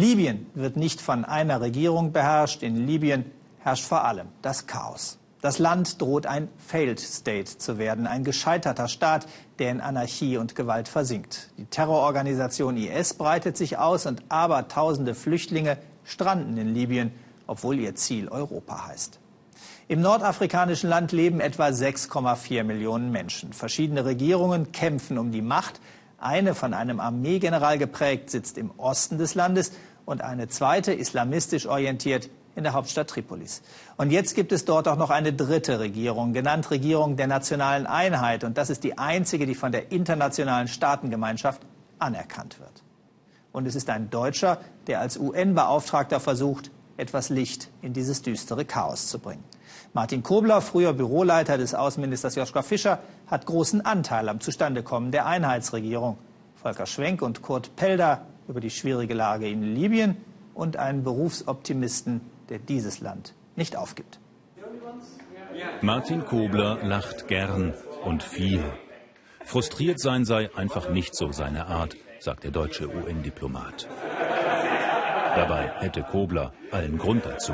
Libyen wird nicht von einer Regierung beherrscht. In Libyen herrscht vor allem das Chaos. Das Land droht ein Failed State zu werden, ein gescheiterter Staat, der in Anarchie und Gewalt versinkt. Die Terrororganisation IS breitet sich aus und abertausende Flüchtlinge stranden in Libyen, obwohl ihr Ziel Europa heißt. Im nordafrikanischen Land leben etwa 6,4 Millionen Menschen. Verschiedene Regierungen kämpfen um die Macht. Eine von einem Armeegeneral geprägt sitzt im Osten des Landes und eine zweite islamistisch orientiert in der Hauptstadt Tripolis. Und jetzt gibt es dort auch noch eine dritte Regierung, genannt Regierung der nationalen Einheit. Und das ist die einzige, die von der internationalen Staatengemeinschaft anerkannt wird. Und es ist ein Deutscher, der als UN-Beauftragter versucht, etwas Licht in dieses düstere Chaos zu bringen. Martin Kobler, früher Büroleiter des Außenministers Joschka Fischer, hat großen Anteil am Zustandekommen der Einheitsregierung. Volker Schwenk und Kurt Pelder über die schwierige Lage in Libyen und einen Berufsoptimisten der dieses Land nicht aufgibt. Martin Kobler lacht gern und viel. Frustriert sein sei einfach nicht so seine Art, sagt der deutsche UN-Diplomat. Dabei hätte Kobler allen Grund dazu.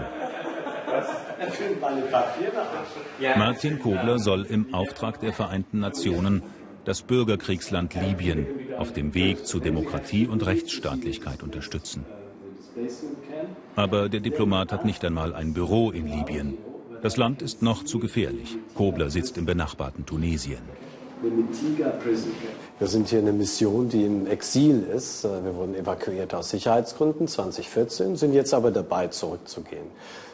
Martin Kobler soll im Auftrag der Vereinten Nationen das Bürgerkriegsland Libyen auf dem Weg zu Demokratie und Rechtsstaatlichkeit unterstützen. Aber der Diplomat hat nicht einmal ein Büro in Libyen. Das Land ist noch zu gefährlich. Kobler sitzt im benachbarten Tunesien. Wir sind hier eine Mission, die im Exil ist. Wir wurden evakuiert aus Sicherheitsgründen 2014, sind jetzt aber dabei, zurückzugehen.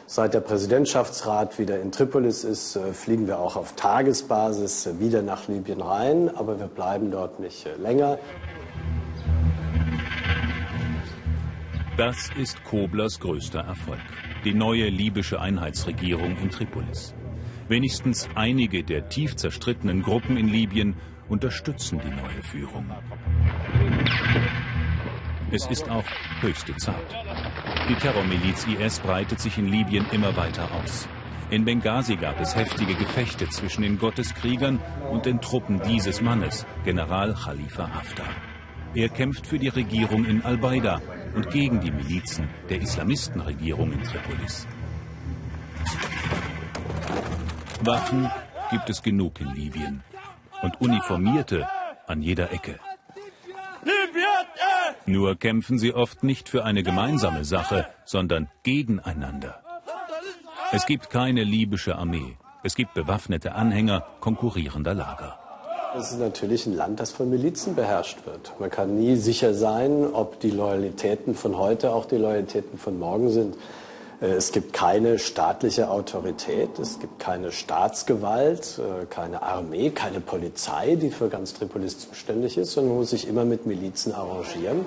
Seit der Präsidentschaftsrat wieder in Tripolis ist, äh, fliegen wir auch auf Tagesbasis wieder nach Libyen rein, aber wir bleiben dort nicht äh, länger. Das ist Koblers größter Erfolg. Die neue libysche Einheitsregierung in Tripolis. Wenigstens einige der tief zerstrittenen Gruppen in Libyen unterstützen die neue Führung. Es ist auch höchste Zeit. Die Terrormiliz IS breitet sich in Libyen immer weiter aus. In Benghazi gab es heftige Gefechte zwischen den Gotteskriegern und den Truppen dieses Mannes, General Khalifa Haftar. Er kämpft für die Regierung in Al-Baida und gegen die Milizen der Islamistenregierung in Tripolis. Waffen gibt es genug in Libyen und Uniformierte an jeder Ecke. Nur kämpfen sie oft nicht für eine gemeinsame Sache, sondern gegeneinander. Es gibt keine libysche Armee. Es gibt bewaffnete Anhänger konkurrierender Lager. Es ist natürlich ein Land, das von Milizen beherrscht wird. Man kann nie sicher sein, ob die Loyalitäten von heute auch die Loyalitäten von morgen sind. Äh, es gibt keine staatliche Autorität, es gibt keine Staatsgewalt, äh, keine Armee, keine Polizei, die für ganz Tripolis zuständig ist, sondern muss sich immer mit Milizen arrangieren.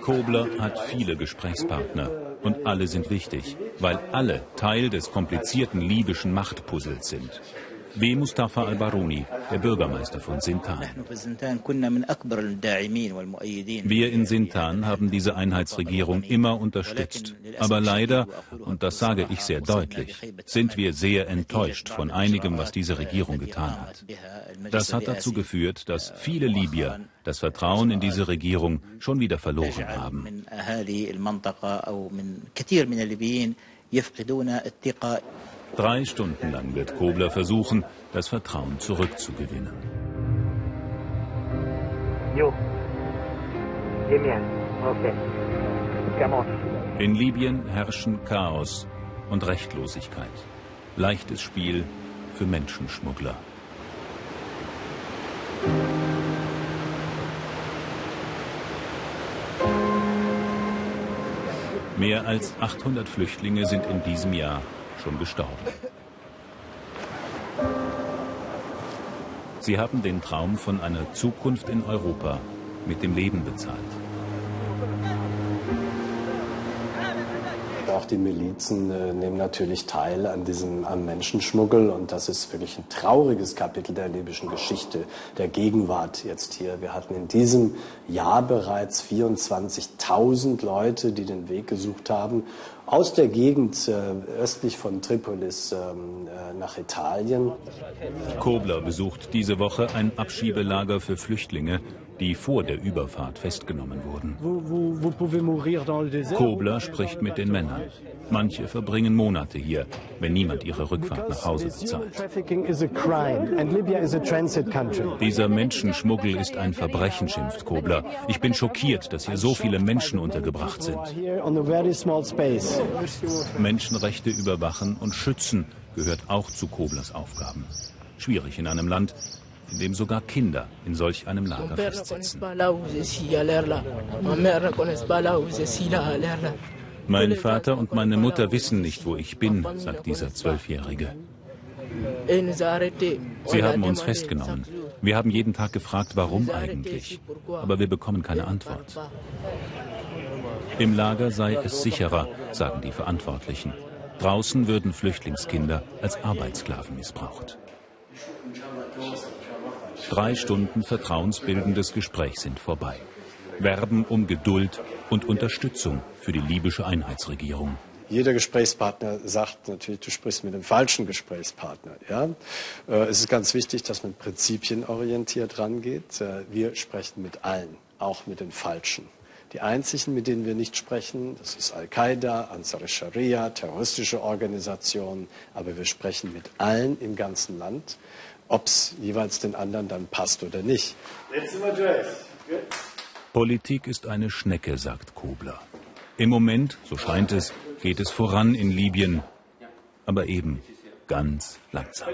Kobler hat viele Gesprächspartner und alle sind wichtig, weil alle Teil des komplizierten libyschen Machtpuzzles sind wie Mustafa al-Baruni, der Bürgermeister von Sintan. Wir in Sintan haben diese Einheitsregierung immer unterstützt. Aber leider, und das sage ich sehr deutlich, sind wir sehr enttäuscht von einigem, was diese Regierung getan hat. Das hat dazu geführt, dass viele Libyer das Vertrauen in diese Regierung schon wieder verloren haben. Drei Stunden lang wird Kobler versuchen, das Vertrauen zurückzugewinnen. In Libyen herrschen Chaos und Rechtlosigkeit. Leichtes Spiel für Menschenschmuggler. Mehr als 800 Flüchtlinge sind in diesem Jahr schon gestorben. Sie haben den Traum von einer Zukunft in Europa mit dem Leben bezahlt. Auch die Milizen äh, nehmen natürlich teil an diesem am Menschenschmuggel und das ist wirklich ein trauriges Kapitel der libyschen Geschichte, der Gegenwart jetzt hier. Wir hatten in diesem Jahr bereits 24.000 Leute, die den Weg gesucht haben aus der Gegend äh, östlich von Tripolis ähm, äh, nach Italien. Kobler besucht diese Woche ein Abschiebelager für Flüchtlinge die vor der Überfahrt festgenommen wurden. Kobler spricht mit den Männern. Manche verbringen Monate hier, wenn niemand ihre Rückfahrt nach Hause bezahlt. Dieser Menschenschmuggel ist ein Verbrechen, schimpft Kobler. Ich bin schockiert, dass hier so viele Menschen untergebracht sind. Menschenrechte überwachen und schützen gehört auch zu Koblers Aufgaben. Schwierig in einem Land, in dem sogar Kinder in solch einem Lager festsitzen. Mein Vater und meine Mutter wissen nicht, wo ich bin, sagt dieser Zwölfjährige. Sie haben uns festgenommen. Wir haben jeden Tag gefragt, warum eigentlich. Aber wir bekommen keine Antwort. Im Lager sei es sicherer, sagen die Verantwortlichen. Draußen würden Flüchtlingskinder als Arbeitssklaven missbraucht. Drei Stunden vertrauensbildendes Gespräch sind vorbei. Werben um Geduld und Unterstützung für die libysche Einheitsregierung. Jeder Gesprächspartner sagt natürlich, du sprichst mit dem falschen Gesprächspartner. Ja? Äh, es ist ganz wichtig, dass man prinzipienorientiert rangeht. Äh, wir sprechen mit allen, auch mit den Falschen. Die einzigen, mit denen wir nicht sprechen, das ist Al-Qaida, Ansar Sharia, terroristische Organisationen. Aber wir sprechen mit allen im ganzen Land, ob es jeweils den anderen dann passt oder nicht. Politik ist eine Schnecke, sagt Kobler. Im Moment, so scheint es, geht es voran in Libyen, aber eben ganz langsam.